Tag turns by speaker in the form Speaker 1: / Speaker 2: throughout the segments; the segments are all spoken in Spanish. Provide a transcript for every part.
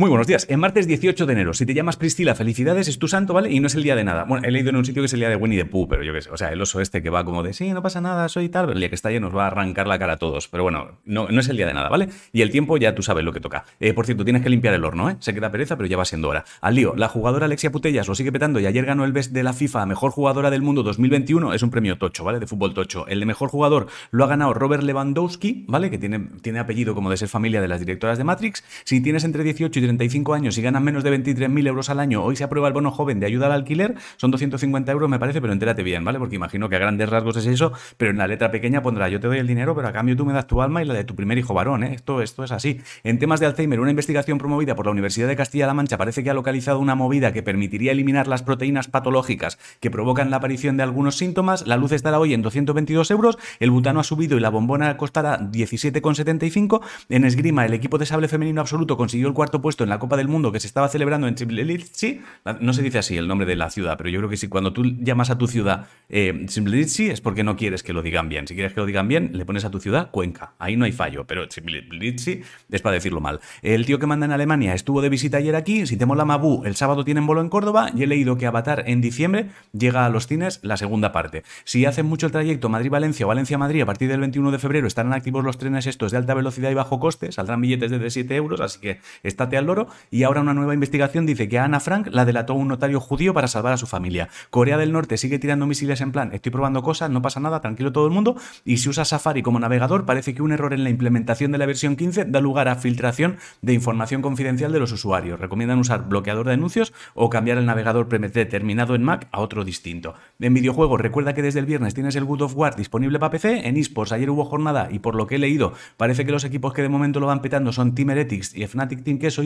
Speaker 1: Muy buenos días. En martes 18 de enero, si te llamas Priscila, felicidades, es tu santo, ¿vale? Y no es el día de nada. Bueno, he leído en un sitio que es el día de Winnie the Pooh, pero yo qué sé. O sea, el oso este que va como de, sí, no pasa nada, soy tal, el día que está ahí nos va a arrancar la cara a todos. Pero bueno, no, es el día de nada, ¿vale? Y el tiempo ya tú sabes lo que toca. Eh, por cierto, tienes que limpiar el horno, ¿eh? Se queda pereza, pero ya va siendo hora. Al lío, la jugadora Alexia Putellas lo sigue petando y ayer ganó el best de la FIFA Mejor Jugadora del Mundo 2021. Es un premio tocho, ¿vale? De fútbol tocho. El de Mejor Jugador lo ha ganado Robert Lewandowski, ¿vale? Que tiene, tiene apellido como de ser familia de las directoras de Matrix. Si tienes entre 18 y 35 años y ganas menos de 23.000 euros al año, hoy se aprueba el bono joven de ayuda al alquiler, son 250 euros me parece, pero entérate bien, ¿vale? Porque imagino que a grandes rasgos es eso, pero en la letra pequeña pondrá yo te doy el dinero, pero a cambio tú me das tu alma y la de tu primer hijo varón, ¿eh? Esto, esto es así. En temas de Alzheimer, una investigación promovida por la Universidad de Castilla-La Mancha parece que ha localizado una movida que permitiría eliminar las proteínas patológicas que provocan la aparición de algunos síntomas. La luz estará hoy en 222 euros, el butano ha subido y la bombona costará 17,75. En esgrima, el equipo de sable femenino absoluto consiguió el cuarto puesto en la Copa del Mundo que se estaba celebrando en Tbilisi. No se dice así el nombre de la ciudad, pero yo creo que si cuando tú llamas a tu ciudad eh, es porque no quieres que lo digan bien. Si quieres que lo digan bien, le pones a tu ciudad Cuenca. Ahí no hay fallo, pero Tbilisi es para decirlo mal. El tío que manda en Alemania estuvo de visita ayer aquí. Si te mola Mabu, el sábado tienen bolo en Córdoba y he leído que Avatar en diciembre llega a los cines la segunda parte. Si hacen mucho el trayecto Madrid-Valencia o Valencia-Madrid a partir del 21 de febrero estarán activos los trenes estos de alta velocidad y bajo coste, saldrán billetes de 7 euros, así que estate al loro. Y ahora una nueva investigación dice que a Ana Frank la delató un notario judío para salvar a su familia. Corea del Norte sigue tirando misiles en plan, estoy probando cosas, no pasa nada, tranquilo todo el mundo. Y si usa Safari como navegador, parece que un error en la implementación de la versión 15 da lugar a filtración de información confidencial de los usuarios. Recomiendan usar bloqueador de anuncios o cambiar el navegador predeterminado en Mac a otro distinto. En videojuegos, recuerda que desde el viernes tienes el Good of War disponible para PC. En eSports ayer hubo jornada y por lo que he leído, parece que los equipos que de momento lo van petando son Team Heretics y Fnatic Team Queso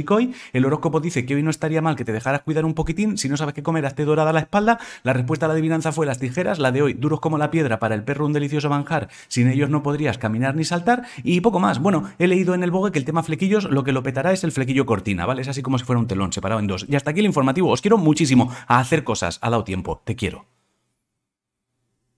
Speaker 1: El horóscopo dice que hoy no estaría mal que te dejaras cuidar un poquitín. Si no sabes qué comer, hazte dorada la espalda. La respuesta a la adivinanza fue las tijeras. La de hoy, duros como la piedra para el perro un delicioso manjar. Sin ellos no podrías caminar ni saltar. Y poco más. Bueno, he leído en el bogue que el tema flequillos lo que lo petará es el flequillo cortina, ¿vale? Es así como si fuera un telón separado en dos. Y hasta aquí el informativo. Os quiero muchísimo a hacer cosas. Ha dado tiempo. Te quiero.